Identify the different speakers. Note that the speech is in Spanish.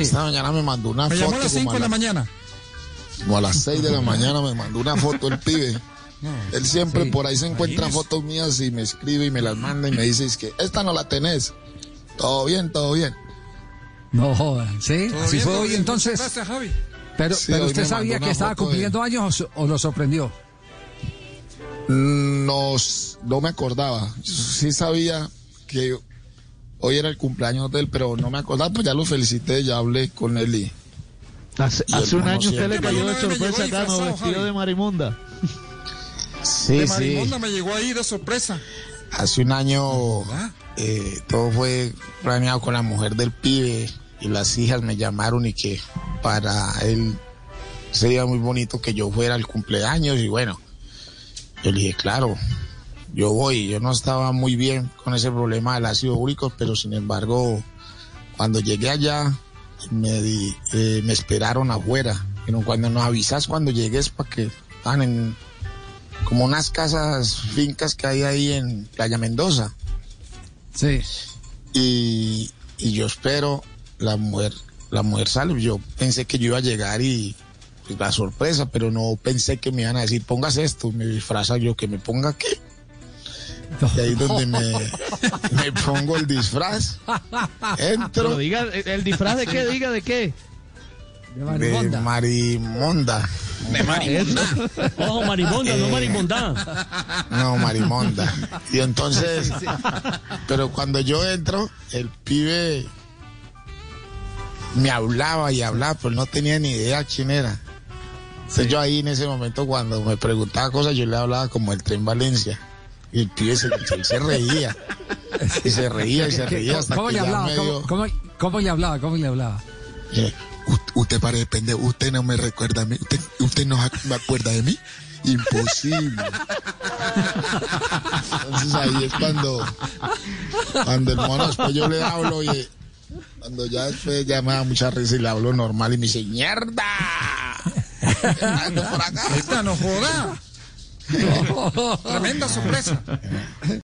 Speaker 1: Esta mañana me mandó una
Speaker 2: Me
Speaker 1: foto.
Speaker 2: llamó a las 5
Speaker 1: como
Speaker 2: de la
Speaker 1: la-
Speaker 2: mañana.
Speaker 1: Como a las 6 de la mañana me mandó una foto el pibe. Él siempre
Speaker 3: Sí,
Speaker 1: por ahí se encuentra
Speaker 2: imagínese.
Speaker 1: fotos mías y me escribe y me las manda y me dice es que esta no la tenés. Todo bien, todo bien.
Speaker 3: No joda, ¿sí? Así
Speaker 2: bien,
Speaker 3: fue hoy entonces.
Speaker 2: Gracias, Javi.
Speaker 3: Pero,
Speaker 1: Sí,
Speaker 3: pero usted sabía que estaba
Speaker 1: de-
Speaker 3: cumpliendo años o, o lo sorprendió.
Speaker 1: Nos, no me acordaba. Sí sabía que hoy era el cumpleaños de él, pero no me acordaba, pues ya lo felicité, ya hablé con él y
Speaker 4: Hace,
Speaker 1: Y el
Speaker 4: hace un año usted le cayó de sorpresa acá, ¿no? Vestido
Speaker 2: Javi.
Speaker 4: de marimonda.
Speaker 1: Sí,
Speaker 2: de Marimonda me llegó ahí de sorpresa.
Speaker 1: Hace un año
Speaker 2: ¿Verdad?
Speaker 1: eh, todo fue planeado con la mujer del pibe y las hijas me llamaron y que para él sería muy bonito que yo fuera al cumpleaños y bueno, yo le dije, claro, yo voy, yo no estaba muy bien con ese problema del ácido úrico, pero sin embargo, cuando llegué allá, me, di- eh, me esperaron afuera. Pero cuando nos avisas cuando llegues para que estaban en como unas casas, fincas que hay ahí en Playa Mendoza.
Speaker 3: Sí.
Speaker 1: Y, y yo espero, la mujer, la mujer sale. Yo pensé que yo iba a llegar y pues, la sorpresa, pero no pensé que me iban a decir, pongas esto. Me disfraza yo, que me ponga qué. Y ahí es donde me, me pongo el disfraz.
Speaker 4: Pero
Speaker 1: Entro
Speaker 4: diga, ¿el disfraz de qué? Diga de qué.
Speaker 3: De
Speaker 1: de
Speaker 3: marimonda.
Speaker 1: marimonda.
Speaker 4: Eso.
Speaker 5: Ojo, marimonda, no
Speaker 6: Eh.
Speaker 5: marimonda.
Speaker 1: No, marimonda. Y entonces, pero cuando yo entro, el pibe me hablaba y hablaba, pero no tenía ni idea quién era. Entonces yo ahí en ese momento cuando me preguntaba cosas, yo le hablaba como el tren Valencia. Y el pibe se, se- se reía. Y se reía y se reía hasta
Speaker 3: ¿Cómo
Speaker 1: que
Speaker 3: le
Speaker 1: ya
Speaker 3: hablaba?
Speaker 1: me
Speaker 3: ¿Cómo,
Speaker 1: dio-
Speaker 3: cómo, cómo le hablaba? ¿Cómo le hablaba?
Speaker 1: eh, "U- Usted parece pendejo, usted no me recuerda a mí, usted, usted no me acuerda de mí. Imposible. Entonces ahí es cuando, cuando el mono después yo le hablo y cuando ya después ya me da mucha risa y le hablo normal y me dice, ¡Mierda!
Speaker 2: No joda. Tremenda sorpresa.